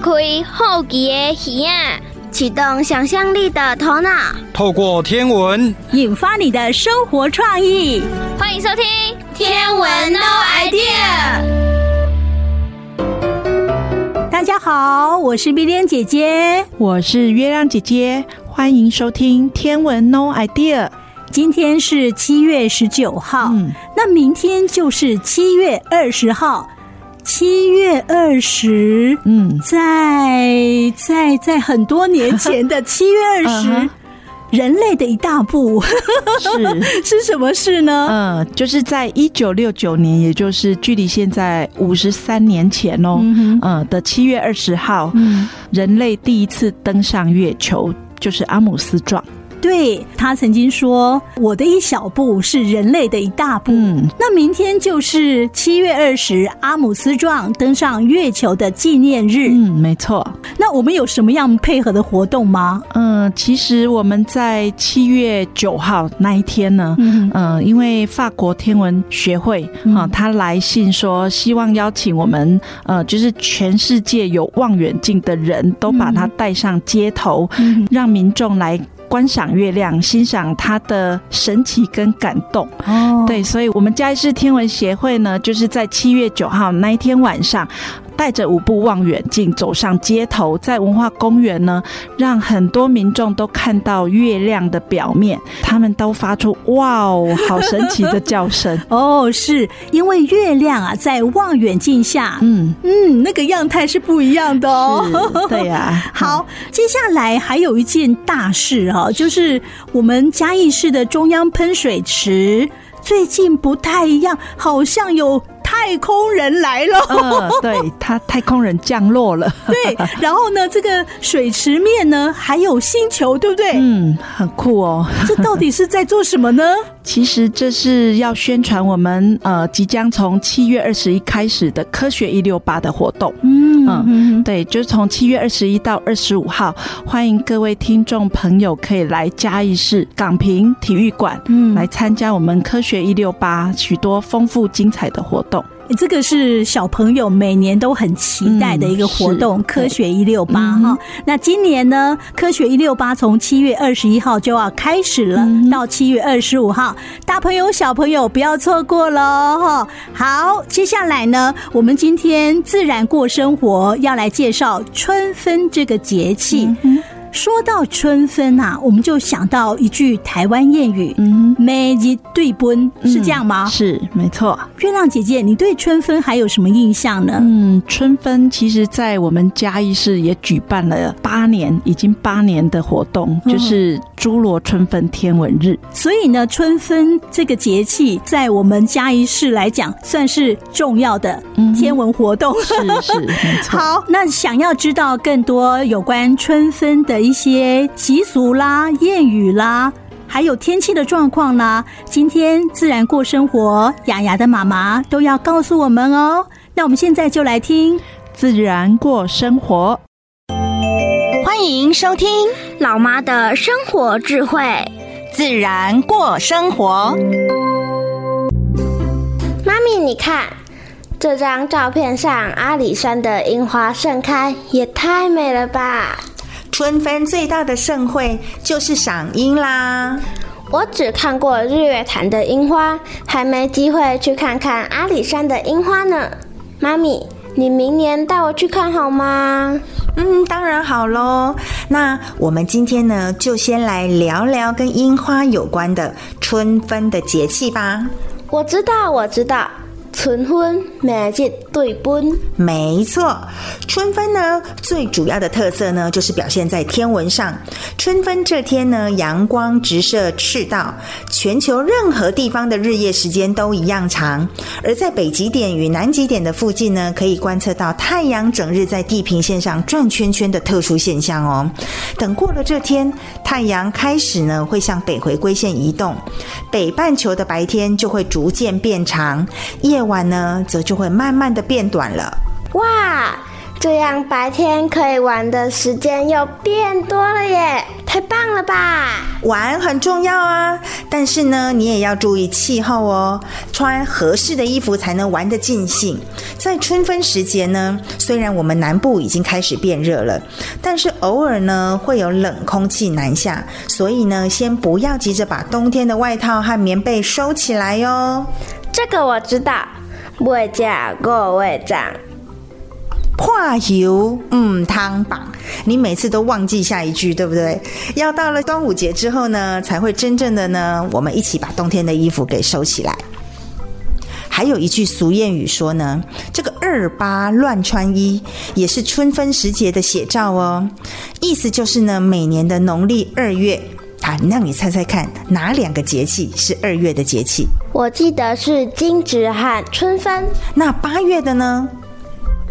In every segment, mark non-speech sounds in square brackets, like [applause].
开好奇的耳啊，启动想象力的头脑，透过天文引发你的生活创意。欢迎收听《天文 No Idea》。大家好，我是碧莲姐姐，我是月亮姐姐，欢迎收听《天文 No Idea》。今天是七月十九号，嗯，那明天就是七月二十号。七月二十，嗯，在在在很多年前的 [laughs] 七月二十，人类的一大步是。[laughs] 是什么事呢？嗯，就是在一九六九年，也就是距离现在五十三年前哦，嗯，嗯的七月二十号，嗯，人类第一次登上月球，就是阿姆斯壮。对，他曾经说：“我的一小步是人类的一大步。”嗯，那明天就是七月二十，阿姆斯壮登上月球的纪念日。嗯，没错。那我们有什么样配合的活动吗？嗯，其实我们在七月九号那一天呢，嗯，嗯，因为法国天文学会啊，他来信说希望邀请我们，呃，就是全世界有望远镜的人都把它带上街头，嗯，让民众来。观赏月亮，欣赏它的神奇跟感动。哦，对，所以我们嘉义市天文协会呢，就是在七月九号那一天晚上，带着五部望远镜走上街头，在文化公园呢，让很多民众都看到月亮的表面，他们都发出“哇哦，好神奇”的叫声。[laughs] 哦，是因为月亮啊，在望远镜下，嗯嗯，那个样态是不一样的哦。对呀、啊。[laughs] 好，接下来还有一件大事哈、哦，就是我们嘉义市的中央喷水池最近不太一样，好像有。太空人来了，嗯，对，他太空人降落了，[laughs] 对，然后呢，这个水池面呢还有星球，对不对？嗯，很酷哦。[laughs] 这到底是在做什么呢？[laughs] 其实这是要宣传我们呃即将从七月二十一开始的科学一六八的活动。嗯嗯，对，就是从七月二十一到二十五号，欢迎各位听众朋友可以来嘉义市港平体育馆，嗯，来参加我们科学一六八许多丰富精彩的活动。这个是小朋友每年都很期待的一个活动，嗯、科学一六八哈。那今年呢，科学一六八从七月二十一号就要开始了，嗯、到七月二十五号，大朋友小朋友不要错过喽哈。好，接下来呢，我们今天自然过生活要来介绍春分这个节气。嗯说到春分啊，我们就想到一句台湾谚语，嗯，每日对奔是这样吗？嗯、是，没错。月亮姐姐，你对春分还有什么印象呢？嗯，春分其实在我们嘉义市也举办了八年，已经八年的活动，就是诸罗春分天文日。所以呢，春分这个节气在我们嘉义市来讲，算是重要的天文活动。嗯、是是，没错。[laughs] 好，那想要知道更多有关春分的。一些习俗啦、谚语啦，还有天气的状况啦，今天自然过生活，雅雅的妈妈都要告诉我们哦。那我们现在就来听自然过生活，欢迎收听老妈的生活智慧，自然过生活。妈咪，你看这张照片上，阿里山的樱花盛开，也太美了吧！春分最大的盛会就是赏樱啦。我只看过日月潭的樱花，还没机会去看看阿里山的樱花呢。妈咪，你明年带我去看好吗？嗯，当然好喽。那我们今天呢，就先来聊聊跟樱花有关的春分的节气吧。我知道，我知道。春分，每日对分。没错，春分呢，最主要的特色呢，就是表现在天文上。春分这天呢，阳光直射赤道，全球任何地方的日夜时间都一样长。而在北极点与南极点的附近呢，可以观测到太阳整日在地平线上转圈圈的特殊现象哦。等过了这天，太阳开始呢，会向北回归线移动，北半球的白天就会逐渐变长，夜晚呢，则就会慢慢的变短了。哇，这样白天可以玩的时间又变多了耶，太太棒了吧！玩很重要啊，但是呢，你也要注意气候哦，穿合适的衣服才能玩得尽兴。在春分时节呢，虽然我们南部已经开始变热了，但是偶尔呢会有冷空气南下，所以呢，先不要急着把冬天的外套和棉被收起来哟。这个我知道，未加过未涨。破油，嗯，汤榜，你每次都忘记下一句，对不对？要到了端午节之后呢，才会真正的呢，我们一起把冬天的衣服给收起来。还有一句俗谚语说呢，这个二八乱穿衣，也是春分时节的写照哦。意思就是呢，每年的农历二月，啊，让你猜猜看，哪两个节气是二月的节气？我记得是惊蛰和春分。那八月的呢？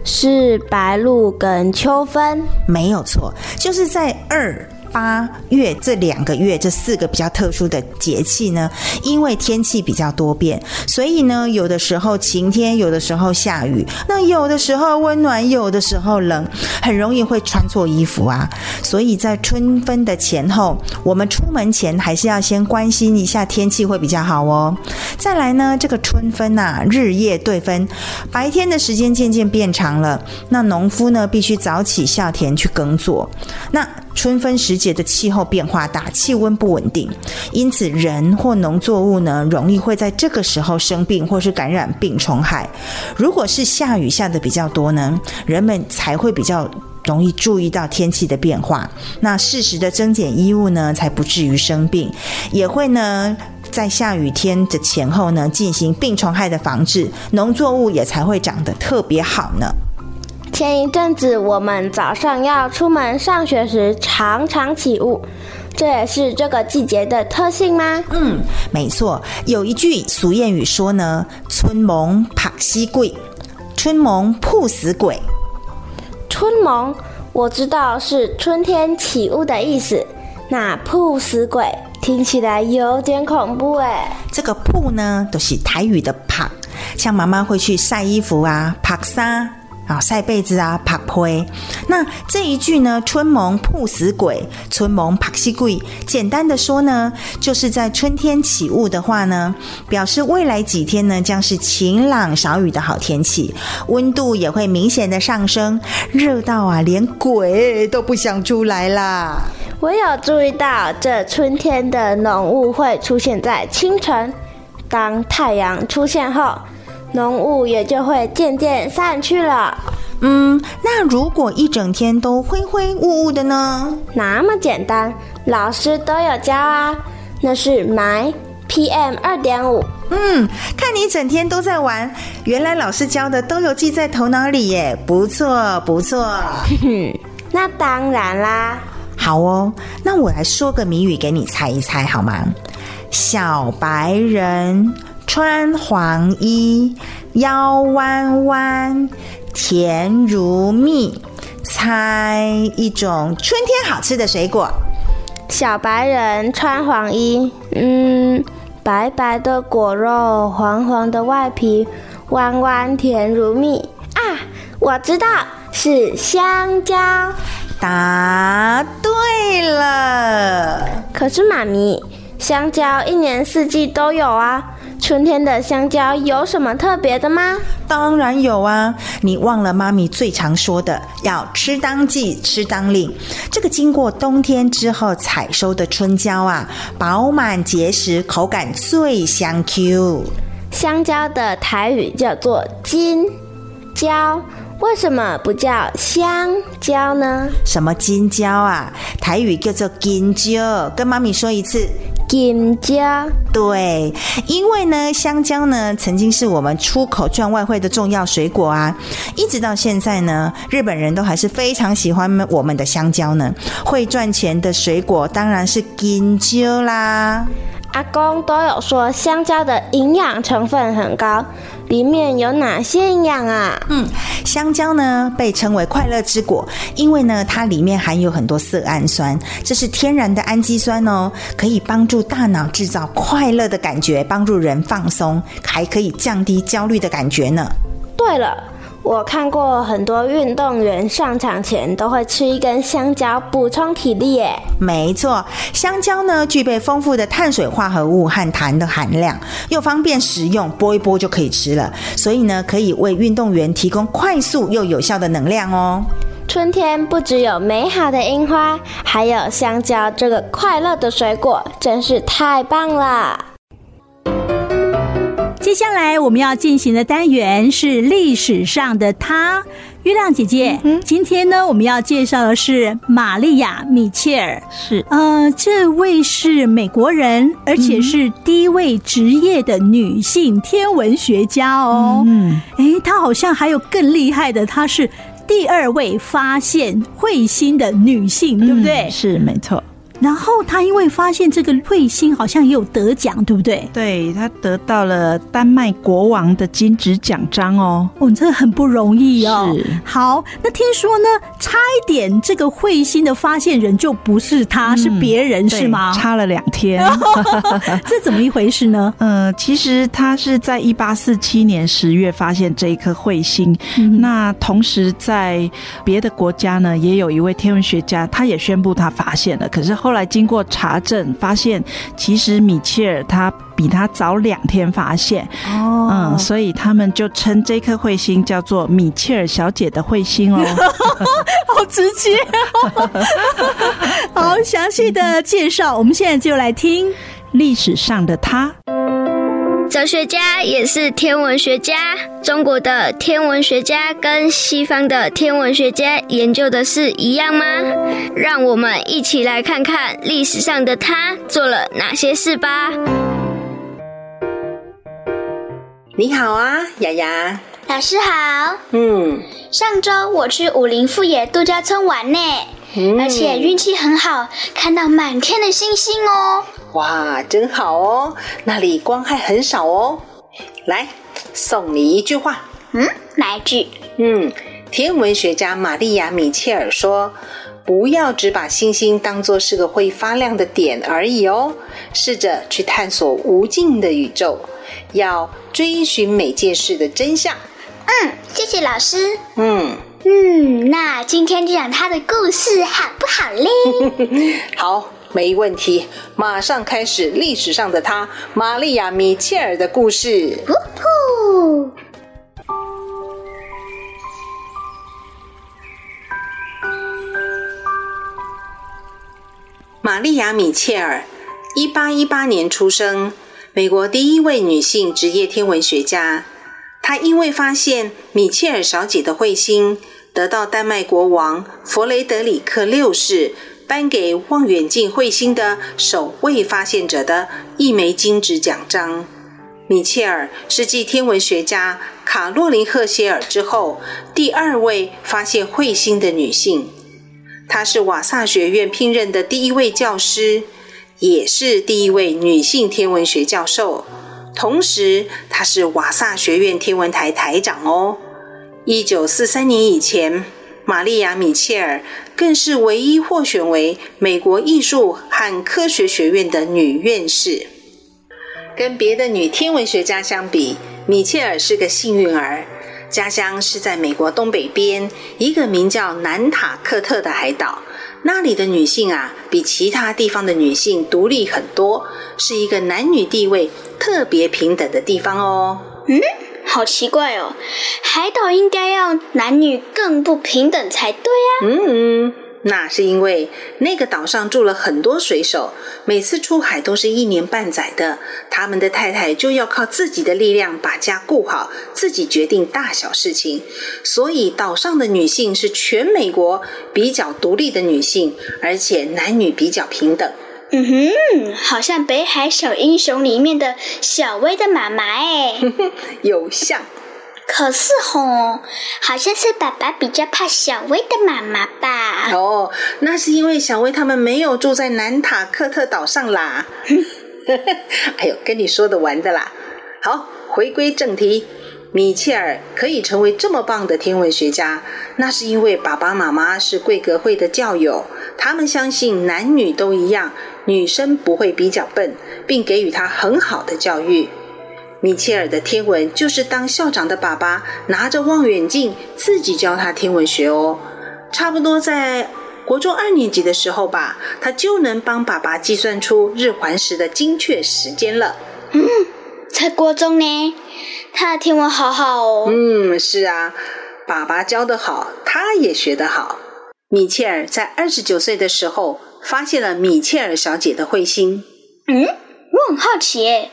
是白露跟秋分，没有错，就是在二。八月这两个月，这四个比较特殊的节气呢，因为天气比较多变，所以呢，有的时候晴天，有的时候下雨，那有的时候温暖，有的时候冷，很容易会穿错衣服啊。所以在春分的前后，我们出门前还是要先关心一下天气会比较好哦。再来呢，这个春分呐、日夜对分，白天的时间渐渐变长了，那农夫呢必须早起下田去耕作，那。春分时节的气候变化大，气温不稳定，因此人或农作物呢，容易会在这个时候生病或是感染病虫害。如果是下雨下的比较多呢，人们才会比较容易注意到天气的变化，那适时的增减衣物呢，才不至于生病。也会呢，在下雨天的前后呢，进行病虫害的防治，农作物也才会长得特别好呢。前一阵子，我们早上要出门上学时，常常起雾，这也是这个季节的特性吗？嗯，没错。有一句俗谚语说呢：“春蒙拍死鬼，春蒙曝死鬼。”春蒙我知道是春天起雾的意思，那曝死鬼听起来有点恐怖哎。这个曝呢，都是台语的怕，像妈妈会去晒衣服啊，拍纱。啊，晒被子啊，拍被。那这一句呢，“春蒙曝死鬼，春蒙拍死鬼”，简单的说呢，就是在春天起雾的话呢，表示未来几天呢将是晴朗少雨的好天气，温度也会明显的上升，热到啊连鬼都不想出来啦。我有注意到，这春天的浓雾会出现在清晨，当太阳出现后。浓雾也就会渐渐散去了。嗯，那如果一整天都灰灰雾雾的呢？那么简单，老师都有教啊。那是霾 PM 二点五。嗯，看你整天都在玩，原来老师教的都有记在头脑里耶，不错不错。哼哼，那当然啦。好哦，那我来说个谜语给你猜一猜好吗？小白人。穿黄衣，腰弯弯，甜如蜜。猜一种春天好吃的水果。小白人穿黄衣，嗯，白白的果肉，黄黄的外皮，弯弯甜如蜜啊！我知道是香蕉。答对了。可是妈咪，香蕉一年四季都有啊。春天的香蕉有什么特别的吗？当然有啊！你忘了妈咪最常说的，要吃当季，吃当令。这个经过冬天之后采收的春蕉啊，饱满结实，口感最香 Q。香蕉的台语叫做金蕉，为什么不叫香蕉呢？什么金蕉啊？台语叫做金蕉，跟妈咪说一次。金蕉，对，因为呢，香蕉呢曾经是我们出口赚外汇的重要水果啊，一直到现在呢，日本人都还是非常喜欢我们的香蕉呢。会赚钱的水果当然是金蕉啦。阿公都有说香蕉的营养成分很高，里面有哪些营养啊？嗯，香蕉呢被称为快乐之果，因为呢它里面含有很多色氨酸，这是天然的氨基酸哦，可以帮助大脑制造快乐的感觉，帮助人放松，还可以降低焦虑的感觉呢。对了，我看过很多运动员上场前都会吃一根香蕉补充体力耶。没错，香蕉呢具备丰富的碳水化合物和糖的含量，又方便食用，剥一剥就可以吃了。所以呢，可以为运动员提供快速又有效的能量哦。春天不只有美好的樱花，还有香蕉这个快乐的水果，真是太棒了。接下来我们要进行的单元是历史上的她，月亮姐姐。嗯，今天呢，我们要介绍的是玛利亚·米切尔。是，呃，这位是美国人，而且是第一位职业的女性天文学家哦。嗯，诶，她好像还有更厉害的，她是第二位发现彗星的女性，对不对？是，没错。然后他因为发现这个彗星好像也有得奖，对不对？对，他得到了丹麦国王的金质奖章哦。哦，这个很不容易哦。是。好，那听说呢，差一点这个彗星的发现人就不是他，嗯、是别人，是吗？差了两天。[laughs] 这怎么一回事呢？[laughs] 呃，其实他是在一八四七年十月发现这一颗彗星。嗯、那同时在别的国家呢，也有一位天文学家，他也宣布他发现了。可是后后来经过查证，发现其实米切尔他比他早两天发现哦，嗯，所以他们就称这颗彗星叫做米切尔小姐的彗星哦，[laughs] 好直接。[laughs] 哦，好详细的介绍，我们现在就来听。历史上的她。哲学家也是天文学家。中国的天文学家跟西方的天文学家研究的是一样吗？让我们一起来看看历史上的他做了哪些事吧。你好啊，雅雅。老师好。嗯。上周我去武林富野度假村玩呢，嗯、而且运气很好，看到满天的星星哦。哇，真好哦！那里光害很少哦。来，送你一句话。嗯，哪一句？嗯，天文学家玛丽亚·米切尔说：“不要只把星星当作是个会发亮的点而已哦，试着去探索无尽的宇宙，要追寻每件事的真相。”嗯，谢谢老师。嗯嗯，那今天就讲他的故事好不好嘞？[laughs] 好。没问题，马上开始历史上的她，玛丽亚·米切尔的故事。玛丽亚·米切尔，一八一八年出生，美国第一位女性职业天文学家。她因为发现米切尔小姐的彗星，得到丹麦国王弗雷德里克六世。颁给望远镜彗星的首位发现者的一枚金质奖章。米切尔是继天文学家卡洛琳·赫歇尔之后第二位发现彗星的女性。她是瓦萨学院聘任的第一位教师，也是第一位女性天文学教授。同时，她是瓦萨学院天文台台长哦。一九四三年以前，玛丽亚·米切尔更是唯一获选为美国艺术和科学学院的女院士。跟别的女天文学家相比，米切尔是个幸运儿，家乡是在美国东北边一个名叫南塔克特的海岛。那里的女性啊，比其他地方的女性独立很多，是一个男女地位特别平等的地方哦。嗯。好奇怪哦，海岛应该要男女更不平等才对啊。嗯嗯，那是因为那个岛上住了很多水手，每次出海都是一年半载的，他们的太太就要靠自己的力量把家顾好，自己决定大小事情，所以岛上的女性是全美国比较独立的女性，而且男女比较平等。嗯哼，好像《北海小英雄》里面的小薇的妈妈哎，[laughs] 有像。可是吼，好像是爸爸比较怕小薇的妈妈吧？哦，那是因为小薇他们没有住在南塔克特岛上啦。[laughs] 哎呦，跟你说的玩的啦。好，回归正题。米切尔可以成为这么棒的天文学家，那是因为爸爸妈妈是贵格会的教友，他们相信男女都一样，女生不会比较笨，并给予她很好的教育。米切尔的天文就是当校长的爸爸拿着望远镜自己教他天文学哦。差不多在国中二年级的时候吧，他就能帮爸爸计算出日环食的精确时间了。嗯，在国中呢，他的天文好好哦。嗯，是啊，爸爸教得好，他也学得好。米切尔在二十九岁的时候发现了米切尔小姐的彗星。嗯，我很好奇诶，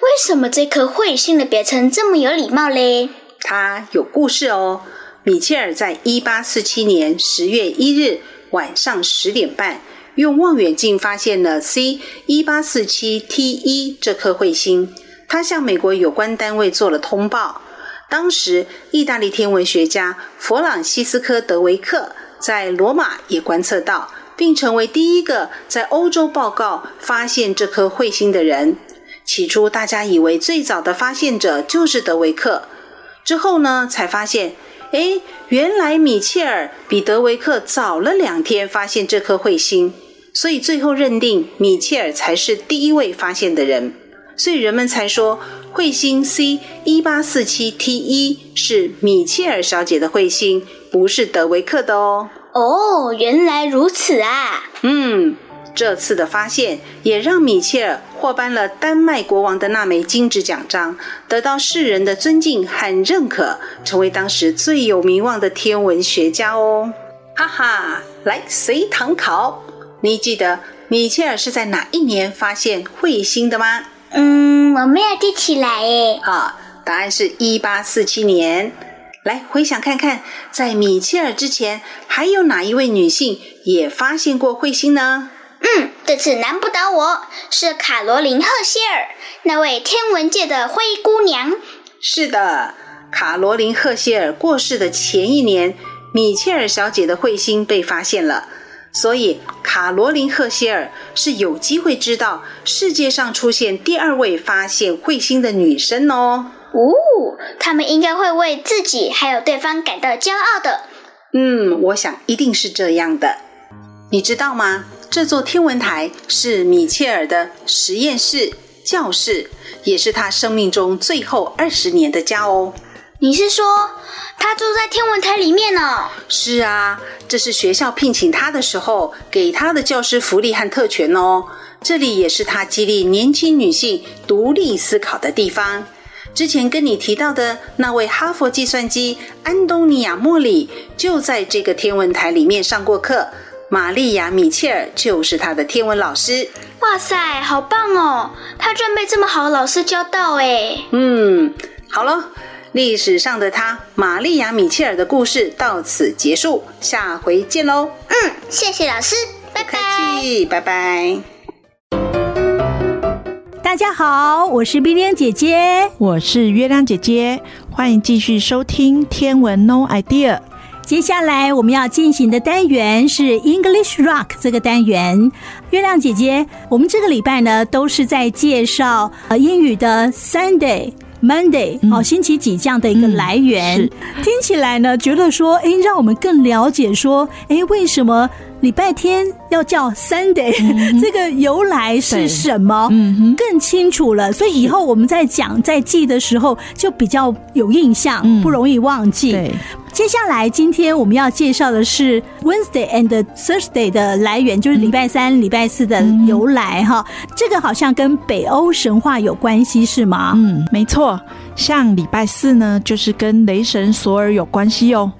为什么这颗彗星的别称这么有礼貌嘞？它有故事哦。米切尔在一八四七年十月一日晚上十点半，用望远镜发现了 C 一八四七 T 一这颗彗星，他向美国有关单位做了通报。当时，意大利天文学家弗朗西斯科·德维克。在罗马也观测到，并成为第一个在欧洲报告发现这颗彗星的人。起初，大家以为最早的发现者就是德维克。之后呢，才发现，诶，原来米切尔比德维克早了两天发现这颗彗星，所以最后认定米切尔才是第一位发现的人。所以人们才说，彗星 C 一八四七 T 一是米切尔小姐的彗星。不是德维克的哦。哦，原来如此啊。嗯，这次的发现也让米切尔获颁了丹麦国王的那枚金质奖章，得到世人的尊敬和认可，成为当时最有名望的天文学家哦。哈哈，来随堂考，你记得米切尔是在哪一年发现彗星的吗？嗯，我没有记起来诶。好，答案是一八四七年。来回想看看，在米切尔之前，还有哪一位女性也发现过彗星呢？嗯，这次难不倒我，是卡罗琳·赫歇尔，那位天文界的灰姑娘。是的，卡罗琳·赫歇尔过世的前一年，米切尔小姐的彗星被发现了，所以卡罗琳·赫歇尔是有机会知道世界上出现第二位发现彗星的女生哦。哦，他们应该会为自己还有对方感到骄傲的。嗯，我想一定是这样的。你知道吗？这座天文台是米切尔的实验室、教室，也是他生命中最后二十年的家哦。你是说他住在天文台里面呢？是啊，这是学校聘请他的时候给他的教师福利和特权哦。这里也是他激励年轻女性独立思考的地方。之前跟你提到的那位哈佛计算机安东尼亚·莫里，就在这个天文台里面上过课。玛丽亚·米切尔就是他的天文老师。哇塞，好棒哦！他居然被这么好的老师教到哎。嗯，好了，历史上的他，玛丽亚·米切尔的故事到此结束，下回见喽。嗯，谢谢老师，拜拜。拜拜。大家好，我是冰冰姐姐，我是月亮姐姐，欢迎继续收听天文 No Idea。接下来我们要进行的单元是 English Rock 这个单元。月亮姐姐，我们这个礼拜呢都是在介绍呃英语的 Sunday、Monday，好、嗯、星期几这样的一个来源。嗯、听起来呢，觉得说，哎，让我们更了解说，哎，为什么？礼拜天要叫 Sunday，嗯、[laughs] 这个由来是什么？嗯哼，更清楚了。所以以后我们在讲在记的时候，就比较有印象，嗯、不容易忘记。对，接下来今天我们要介绍的是 Wednesday and Thursday 的来源，就是礼拜三、礼、嗯、拜四的由来哈。这个好像跟北欧神话有关系，是吗？嗯，没错。像礼拜四呢，就是跟雷神索尔有关系哦。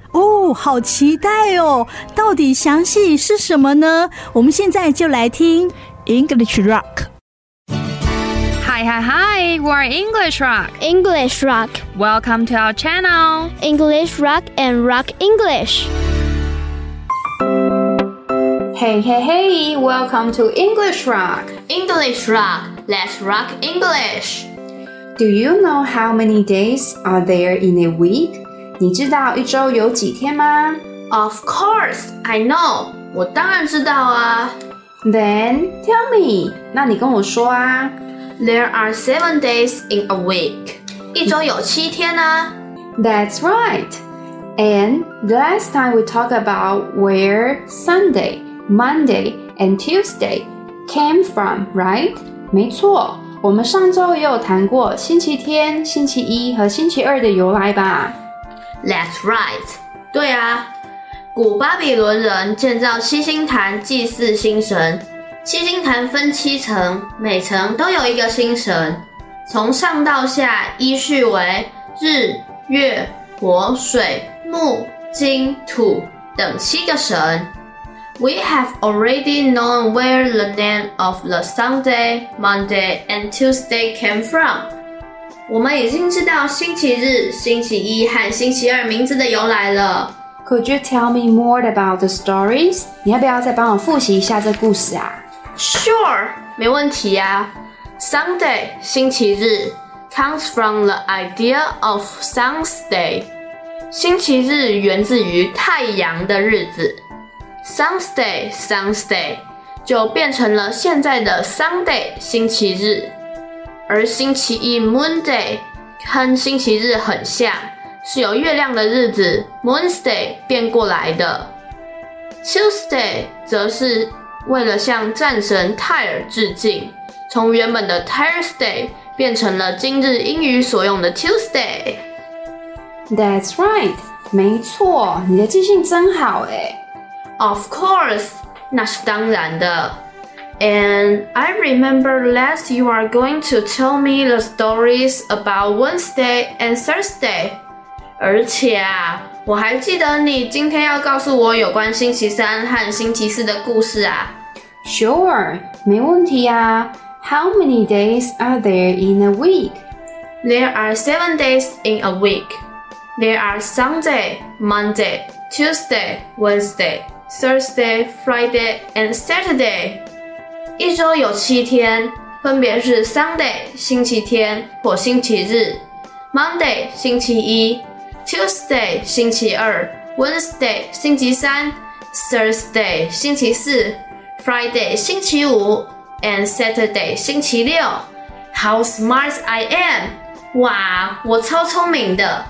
哦，好期待哦！到底详细是什么呢？我们现在就来听 English Rock。Hi, hi, hi! We're English Rock. English Rock. Welcome to our channel. English Rock and Rock English. Hey, hey, hey! Welcome to English Rock. English Rock. Let's rock English. Do you know how many days are there in a week? 你知道一周有几天吗？Of course, I know. 我当然知道啊。Then tell me. 那你跟我说啊。There are seven days in a week. 一周有七天啊。That's right. And last time we talked about where Sunday, Monday, and Tuesday came from, right? 没错。 我们上周也有谈过星期天、星期一和星期二的由来吧 ？That's right。对啊，古巴比伦人建造七星坛祭祀星神。七星坛分七层，每层都有一个星神，从上到下依序为日、月、火、水、木、金、土等七个神。We have already known where the name of the Sunday, Monday, and Tuesday came from. 我们已经知道星期日、星期一和星期二名字的由来了。Could you tell me more about the stories? 你要不要再帮我复习一下这故事啊？Sure，没问题呀。Sunday 星期日 comes from the idea of sun's day。星期日源自于太阳的日子。Sunday, Sunday 就变成了现在的 Sunday 星期日，而星期一 Monday 和星期日很像，是由月亮的日子 Moonday 变过来的。Tuesday 则是为了向战神泰尔致敬，从原本的 Thursday 变成了今日英语所用的 Tuesday。That's right，没错，你的记性真好诶。Of course，那是当然的。And I remember that you are going to tell me the stories about Wednesday and Thursday。而且啊，我还记得你今天要告诉我有关星期三和星期四的故事啊。Sure，没问题啊。How many days are there in a week? There are seven days in a week. There are Sunday, Monday, Tuesday, Wednesday. Thursday, Friday, and Saturday。 一周有七天，分别是 Sunday 星期天或星期日，Monday 星期一，Tuesday 星期二，Wednesday 星期三，Thursday 星期四，Friday 星期五，and Saturday 星期六。How smart I am！哇，我超聪明的。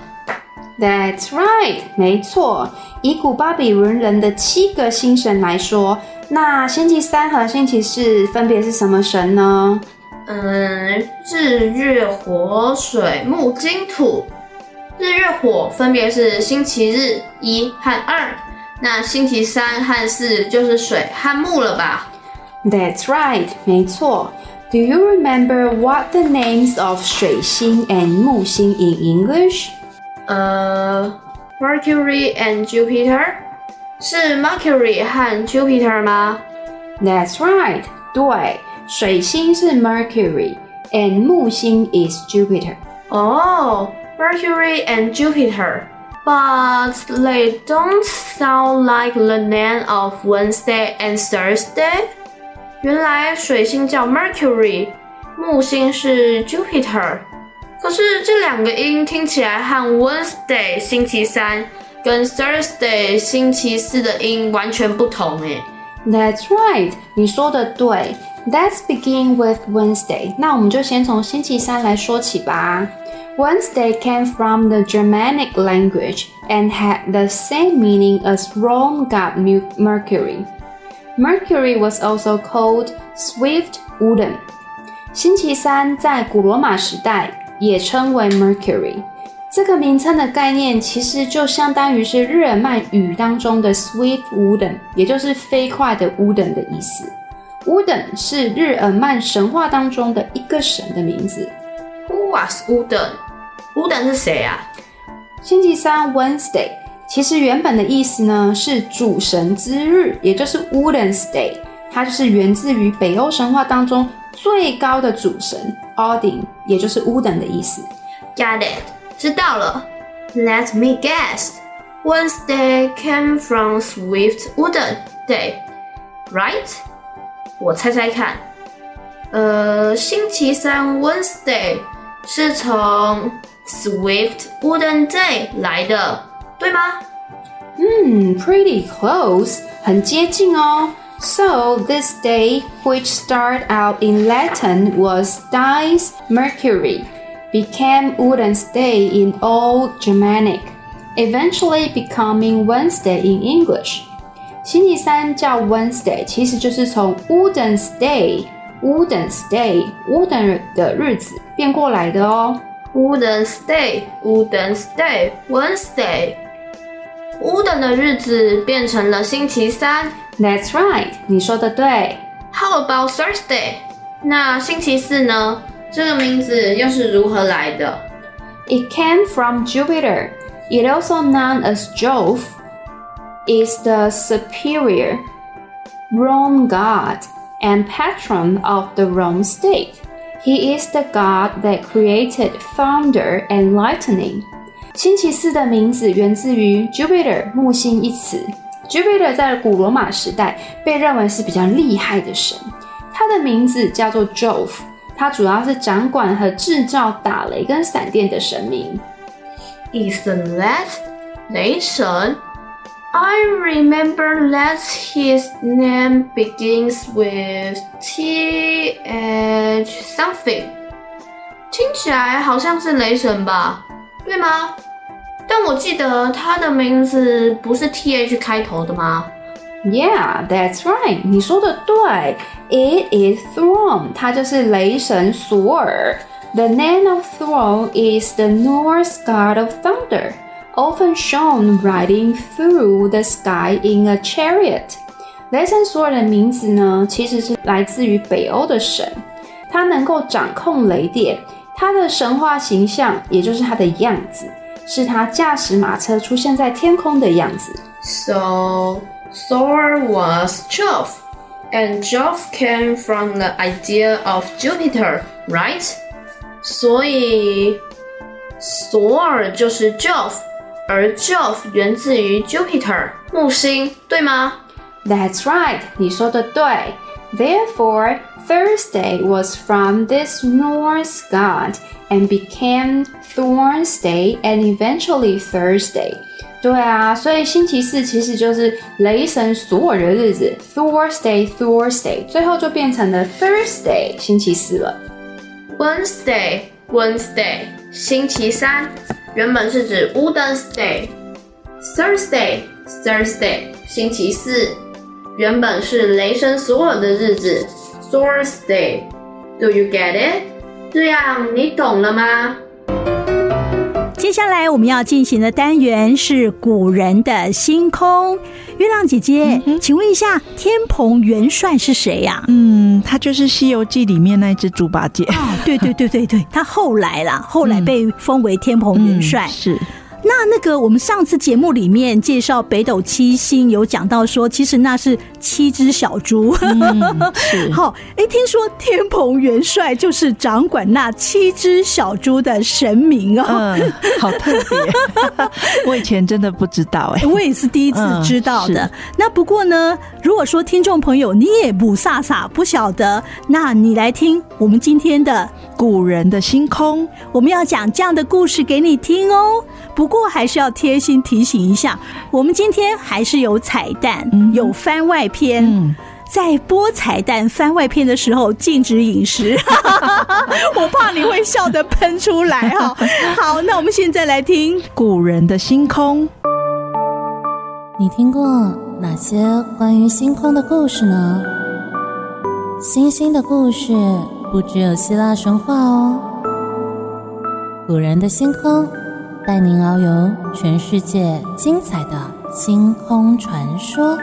That's right，没错。以古巴比伦人的七个星神来说，那星期三和星期四分别是什么神呢？嗯，日月火水木金土。日月火分别是星期日一和二，那星期三和四就是水和木了吧？That's right，没错。Do you remember what the names of 水星 and 木星 in English？呃、uh,，Mercury and Jupiter 是 Mercury 和 Jupiter 吗？That's right，对，水星是 Mercury，and 木星 is Jupiter。哦、oh,，Mercury and Jupiter，but they don't sound like the name of Wednesday and Thursday。原来水星叫 Mercury，木星是 Jupiter。可是这两个音听起来和 Wednesday 星期三 跟 Thursday 星期四的音完全不同诶。That's right，你说的对。Let's begin with Wednesday。那我们就先从星期三来说起吧。Wednesday came from the Germanic language and had the same meaning as Rome god Mercury. Mercury was also called Swift Wooden。星期三在古罗马时代。也称为 Mercury， 这个名称的概念其实就相当于是日耳曼语当中的 Swift Wooden，也就是飞快的 Wooden 的意思。Wooden 是日耳曼神话当中的一个神的名字。Who was Wooden？Wooden 是谁啊？星期三 Wednesday 其实原本的意思呢是主神之日，也就是 Wooden's Day，它就是源自于北欧神话当中最高的主神。Odin，也就是 Wooden 的意思。Got it，知道了。Let me guess。Wednesday came from Swift Wooden Day，right？我猜猜看。呃，星期三 Wednesday 是从 Swift Wooden Day 来的，对吗？嗯，pretty close，很接近哦。So this day, which started out in Latin was Dies Mercury, became Woden's Day in Old Germanic, eventually becoming Wednesday in English. 星期三叫 Wednesday，其实就是从 Woden's Day Wouldn't day wouldn't 的日子变过来的哦。Wouldn't stay, wouldn't stay, Wednesday。Wouldn't 的日子变成了星期三。That's right，你说的对。How about Thursday？那星期四呢？ 这个名字又是如何来的？It came from Jupiter. It also known as Jove. Is the superior Rome god and patron of the Rome state. He is the god that created thunder and lightning. 星期四的名字源自于 Jupiter 木星一词。Jupiter 在古罗马时代被认为是比较厉害的神，他的名字叫做 Jove。 他主要是掌管和制造打雷跟闪电的神明。Isn't that 雷神？I remember that his name begins with T H something。听起来好像是雷神吧？对吗？但我记得他的名字不是 T H 开头的吗？Yeah, that's right. 你说的对。It is Thor，它就是雷神索尔。The name of Thor is the Norse god of thunder, often shown riding through the sky in a chariot. 雷神索尔的名字呢，其实是来自于北欧的神，他能够掌控雷电。他的神话形象，也就是他的样子，是他驾驶马车出现在天空的样子。So Thor was Jove, and Jove came from the idea of Jupiter, right? 所以，索尔就是 Jove，而 Jove 源自于 Jupiter 木星，对吗？That's right，你说的对。Therefore, Thursday was from this Norse god and became Thor's Day and eventually Thursday. 对啊，所以星期四其实就是雷神索尔的日子，Thursday，Thursday，最后就变成了 Thursday，星期四了。Wednesday，Wednesday，星期三，原本是指 Wednesday。Thursday，Thursday，星期四，原本是雷神索尔的日子，Thursday。Do you get it？这样你懂了吗？接下来我们要进行的单元是古人的星空。月亮姐姐，嗯、请问一下，天蓬元帅是谁呀、啊？嗯，他就是《西游记》里面那只猪八戒。哦，对对对对对，他后来啦，后来被封为天蓬元帅。嗯、是。那那个，我们上次节目里面介绍北斗七星，有讲到说，其实那是七只小猪。嗯、是。[laughs] 好，哎，听说天蓬元帅就是掌管那七只小猪的神明哦。嗯，好特别。[laughs] 我以前真的不知道哎，我也是第一次知道的。嗯、那不过呢，如果说听众朋友你也不飒飒不晓得，那你来听我们今天的古人的星空，我们要讲这样的故事给你听哦。不过还是要贴心提醒一下，我们今天还是有彩蛋，嗯、有番外篇。嗯、在播彩蛋番外篇的时候，禁止饮食，[laughs] 我怕你会笑得喷出来哈。[laughs] 好，那我们现在来听古人的星空。你听过哪些关于星空的故事呢？星星的故事不只有希腊神话哦，古人的星空。带您遨游全世界精彩的星空传说。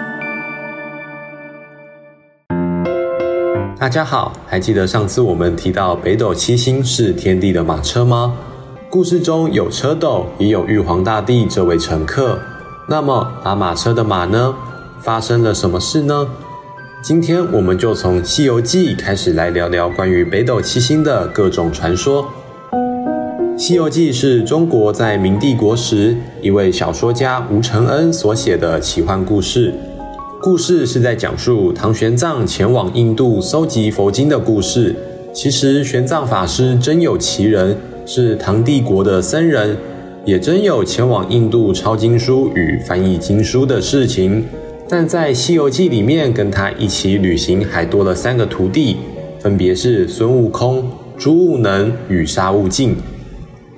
大家好，还记得上次我们提到北斗七星是天帝的马车吗？故事中有车斗，也有玉皇大帝这位乘客。那么拉马车的马呢？发生了什么事呢？今天我们就从《西游记》开始来聊聊关于北斗七星的各种传说。《西游记》是中国在明帝国时一位小说家吴承恩所写的奇幻故事。故事是在讲述唐玄奘前往印度搜集佛经的故事。其实玄奘法师真有其人，是唐帝国的僧人，也真有前往印度抄经书与翻译经书的事情。但在《西游记》里面，跟他一起旅行还多了三个徒弟，分别是孙悟空、猪悟能与沙悟净。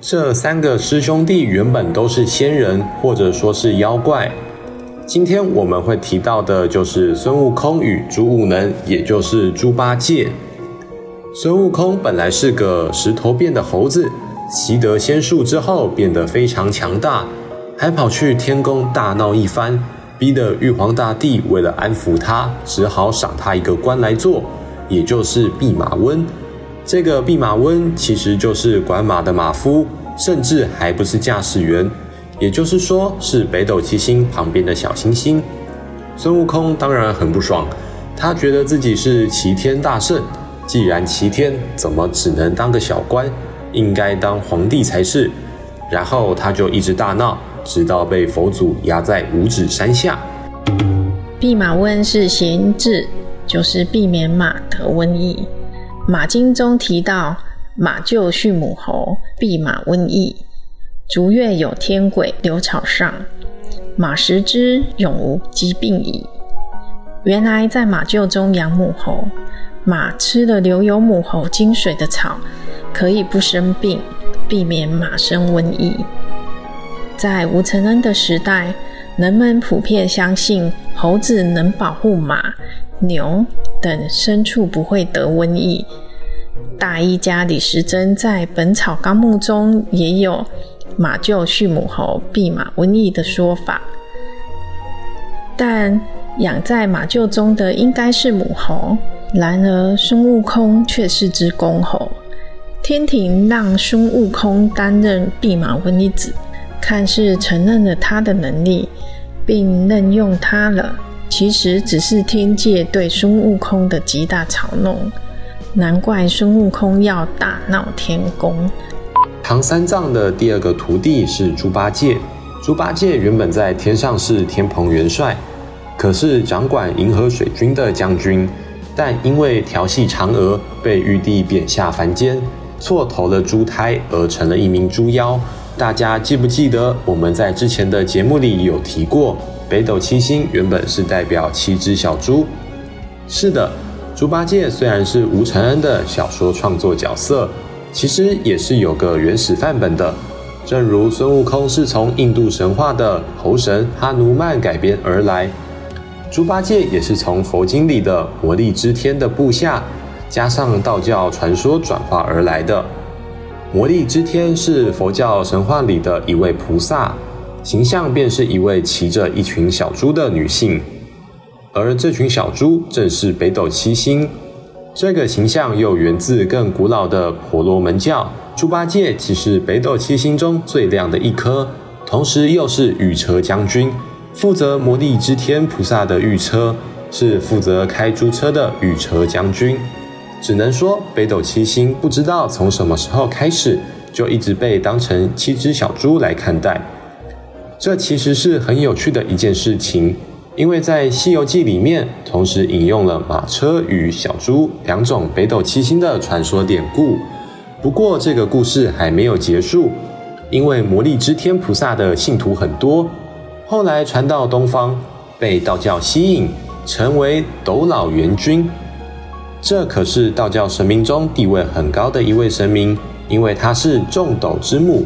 这三个师兄弟原本都是仙人，或者说是妖怪。今天我们会提到的就是孙悟空与猪悟能，也就是猪八戒。孙悟空本来是个石头变的猴子，习得仙术之后变得非常强大，还跑去天宫大闹一番，逼得玉皇大帝为了安抚他，只好赏他一个官来做，也就是弼马温。这个弼马温其实就是管马的马夫，甚至还不是驾驶员。也就是说，是北斗七星旁边的小星星。孙悟空当然很不爽，他觉得自己是齐天大圣，既然齐天，怎么只能当个小官？应该当皇帝才是。然后他就一直大闹，直到被佛祖压在五指山下。弼马温是谐音字，就是避免马的瘟疫。马经中提到，马救畜母猴，避马瘟疫。逐月有天鬼流草上，马食之，永无疾病矣。原来在马厩中养母猴，马吃了留有母猴精髓的草，可以不生病，避免马生瘟疫。在吴承恩的时代，人们普遍相信猴子能保护马、牛等牲畜不会得瘟疫。大医家李时珍在《本草纲目》中也有。马厩畜母猴，避马瘟疫的说法，但养在马厩中的应该是母猴。然而孙悟空却是只公猴，天庭让孙悟空担任避马瘟疫子，看似承认了他的能力，并任用他了，其实只是天界对孙悟空的极大嘲弄。难怪孙悟空要大闹天宫。唐三藏的第二个徒弟是猪八戒。猪八戒原本在天上是天蓬元帅，可是掌管银河水军的将军，但因为调戏嫦娥，被玉帝贬下凡间，错投了猪胎而成了一名猪妖。大家记不记得我们在之前的节目里有提过，北斗七星原本是代表七只小猪？是的，猪八戒虽然是吴承恩的小说创作角色。其实也是有个原始范本的，正如孙悟空是从印度神话的猴神哈努曼改编而来，猪八戒也是从佛经里的魔力之天的部下，加上道教传说转化而来的。魔力之天是佛教神话里的一位菩萨，形象便是一位骑着一群小猪的女性，而这群小猪正是北斗七星。这个形象又源自更古老的婆罗门教。猪八戒即是北斗七星中最亮的一颗，同时又是御车将军，负责魔力之天菩萨的御车，是负责开猪车的御车将军。只能说北斗七星不知道从什么时候开始，就一直被当成七只小猪来看待。这其实是很有趣的一件事情。因为在《西游记》里面，同时引用了马车与小猪两种北斗七星的传说典故。不过，这个故事还没有结束，因为魔力之天菩萨的信徒很多，后来传到东方，被道教吸引，成为斗老元君。这可是道教神明中地位很高的一位神明，因为他是众斗之母。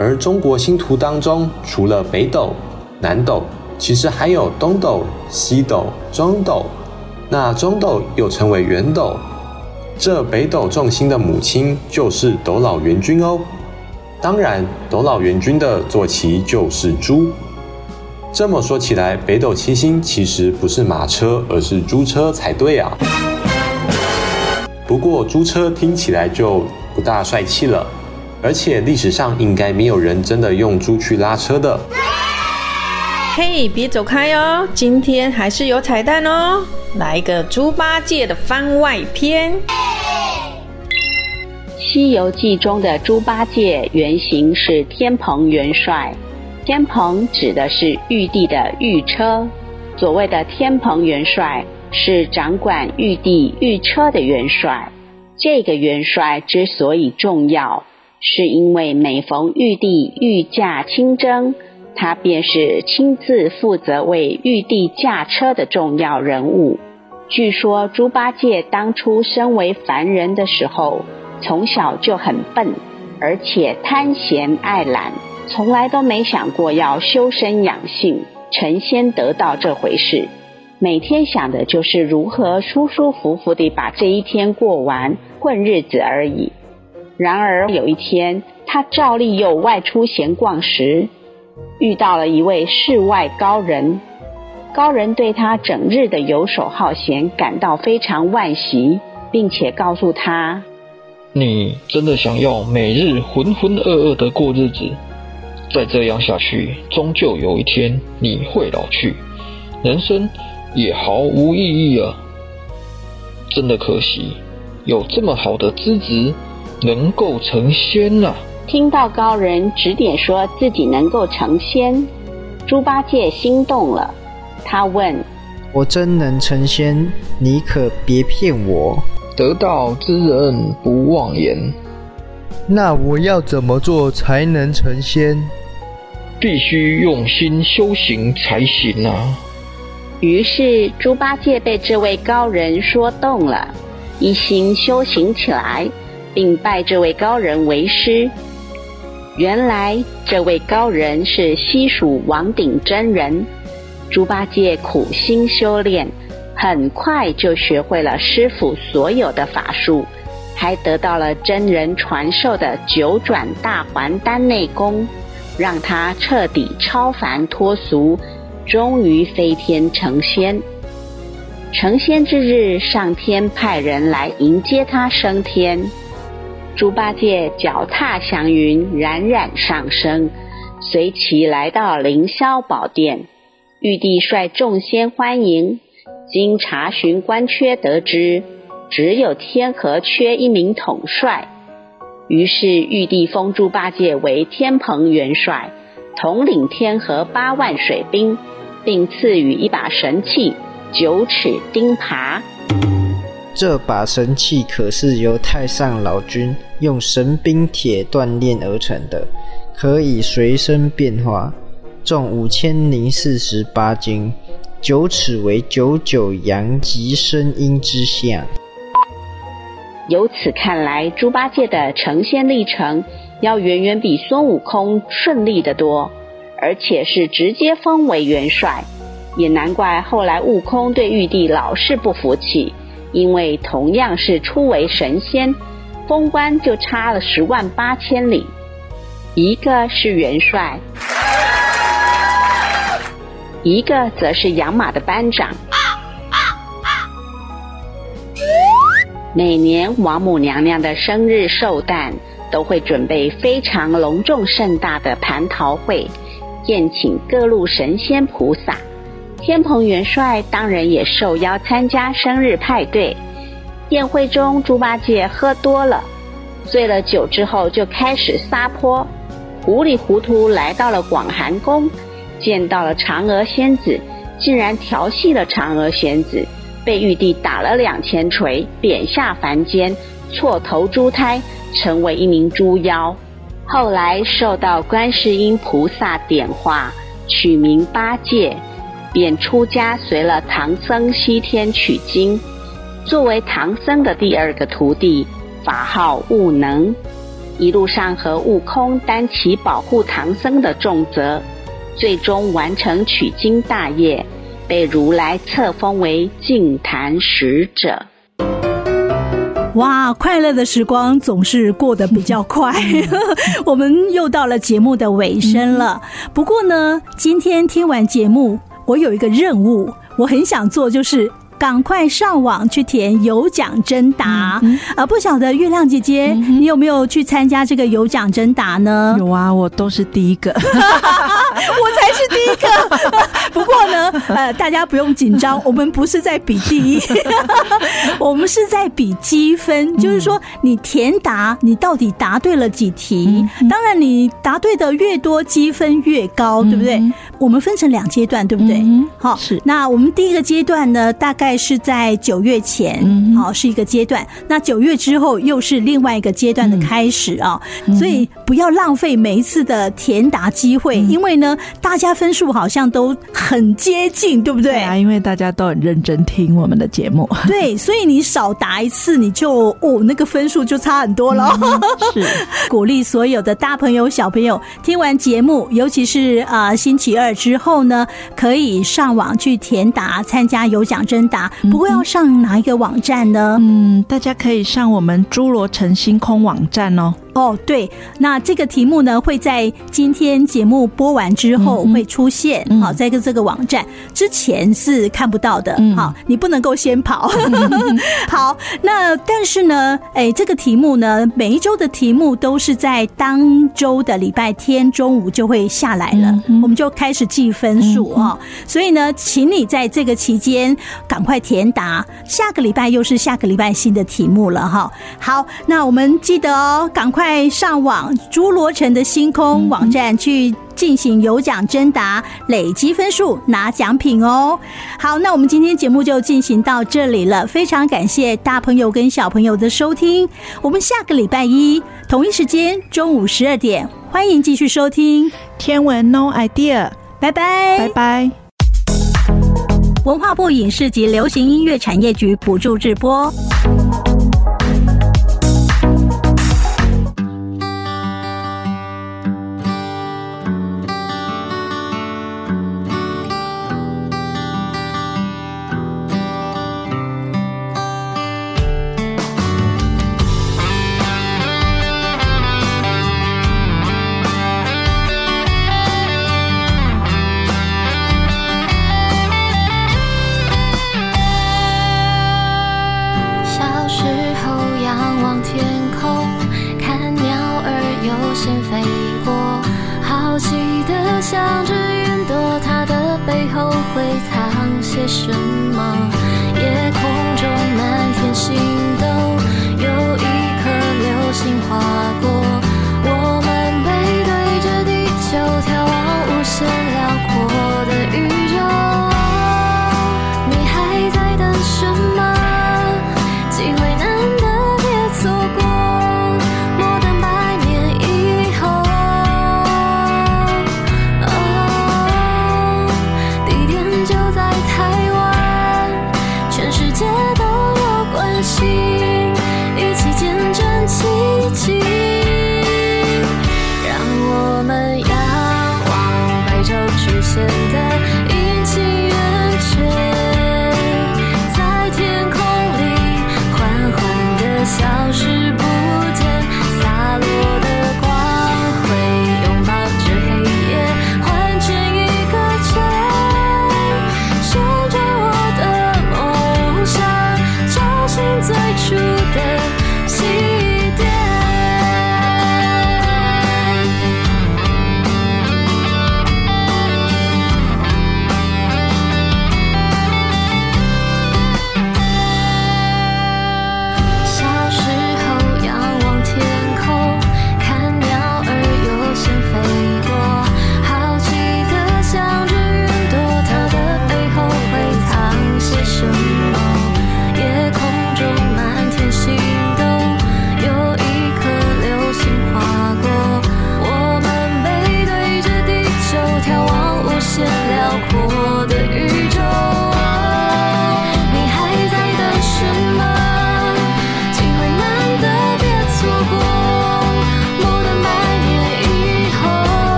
而中国星图当中，除了北斗、南斗，其实还有东斗、西斗、中斗，那中斗又称为元斗。这北斗众星的母亲就是斗老元君哦。当然，斗老元君的坐骑就是猪。这么说起来，北斗七星其实不是马车，而是猪车才对啊。不过猪车听起来就不大帅气了，而且历史上应该没有人真的用猪去拉车的。嘿，别走开哦！今天还是有彩蛋哦，来一个猪八戒的番外篇。《西游记》中的猪八戒原型是天蓬元帅，天蓬指的是玉帝的御车。所谓的天蓬元帅是掌管玉帝御车的元帅。这个元帅之所以重要，是因为每逢玉帝御驾亲征。他便是亲自负责为玉帝驾车的重要人物。据说猪八戒当初身为凡人的时候，从小就很笨，而且贪闲爱懒，从来都没想过要修身养性、成仙得道这回事。每天想的就是如何舒舒服服地把这一天过完，混日子而已。然而有一天，他照例又外出闲逛时，遇到了一位世外高人。高人对他整日的游手好闲感到非常惋惜，并且告诉他：“你真的想要每日浑浑噩噩的过日子？再这样下去，终究有一天你会老去，人生也毫无意义啊！真的可惜，有这么好的资质能够成仙啊！”听到高人指点说自己能够成仙，猪八戒心动了。他问：“我真能成仙，你可别骗我。得道之人不妄言。那我要怎么做才能成仙？必须用心修行才行啊！”于是猪八戒被这位高人说动了，一心修行起来，并拜这位高人为师。原来这位高人是西蜀王鼎真人。猪八戒苦心修炼，很快就学会了师傅所有的法术，还得到了真人传授的九转大还丹内功，让他彻底超凡脱俗，终于飞天成仙。成仙之日，上天派人来迎接他升天。猪八戒脚踏祥云，冉冉上升，随其来到凌霄宝殿。玉帝率众仙欢迎，经查询官缺，得知只有天河缺一名统帅，于是玉帝封猪八戒为天蓬元帅，统领天河八万水兵，并赐予一把神器九齿钉耙。这把神器可是由太上老君用神兵铁锻炼而成的，可以随身变化。重五千零四十八斤，九尺为九九阳极生阴之象。由此看来，猪八戒的成仙历程要远远比孙悟空顺利得多，而且是直接封为元帅。也难怪后来悟空对玉帝老是不服气，因为同样是初为神仙，封官就差了十万八千里。一个是元帅。一个则是养马的班长。每年王母娘娘的生日寿诞，都会准备非常隆重盛大的蟠桃会，宴请各路神仙菩萨。天蓬元帅当然也受邀参加生日派对。宴会中，猪八戒喝多了，醉了酒之后就开始撒泼，糊里糊涂来到了广寒宫。见到了嫦娥仙子，竟然调戏了嫦娥仙子，被玉帝打了两千锤，贬下凡间，错投猪胎，成为一名猪妖。后来受到观世音菩萨点化，取名八戒，便出家随了唐僧西天取经，作为唐僧的第二个徒弟，法号悟能，一路上和悟空担起保护唐僧的重责。最终完成取经大业，被如来册封为净坛使者。哇，快乐的时光总是过得比较快，[laughs] 我们又到了节目的尾声了。不过呢，今天听完节目，我有一个任务，我很想做，就是。赶快上网去填有奖征答，嗯嗯、啊！不晓得月亮姐姐，嗯、你有没有去参加这个有奖征答呢？有啊，我都是第一个，[laughs] 我才是第一个。[laughs] 不过呢，呃，大家不用紧张，[laughs] 我们不是在比第一，我们是在比积分，嗯、就是说你填答，你到底答对了几题？嗯、当然，你答对的越多，积分越高，对不对？嗯、我们分成两阶段，对不对？嗯、好，是。那我们第一个阶段呢，大概。是在九月前，好，是一个阶段。那九月之后又是另外一个阶段的开始啊，所以不要浪费每一次的填答机会，因为呢，大家分数好像都很接近，对不对？对啊，因为大家都很认真听我们的节目。对，[laughs] 所以你少答一次，你就哦，那个分数就差很多了。是 [laughs] 鼓励所有的大朋友小朋友听完节目，尤其是啊星期二二之后呢，可以上网去填答参加有奖征答。不过要上哪一个网站呢？嗯，大家可以上我们侏罗城星空网站哦。哦，对，那这个题目呢，会在今天节目播完之后会出现。嗯、好，在个这个网站之前是看不到的。嗯、好，你不能够先跑。嗯、[laughs] [laughs] 好，那但是呢，哎，这个题目呢，每一周的题目都是在当周的礼拜天中午就会下来了，嗯、我们就开始计分数啊、哦。所以呢，请你在这个期间赶快填答。下个礼拜又是下个礼拜新的题目了哈。好，那我们记得哦，赶快。在上网侏罗城的星空网站去进行有奖征答，累积分数拿奖品哦。好，那我们今天节目就进行到这里了，非常感谢大朋友跟小朋友的收听。我们下个礼拜一同一时间中午十二点，欢迎继续收听天文 No Idea，拜拜拜拜。文化部影视及流行音乐产业局补助直播。消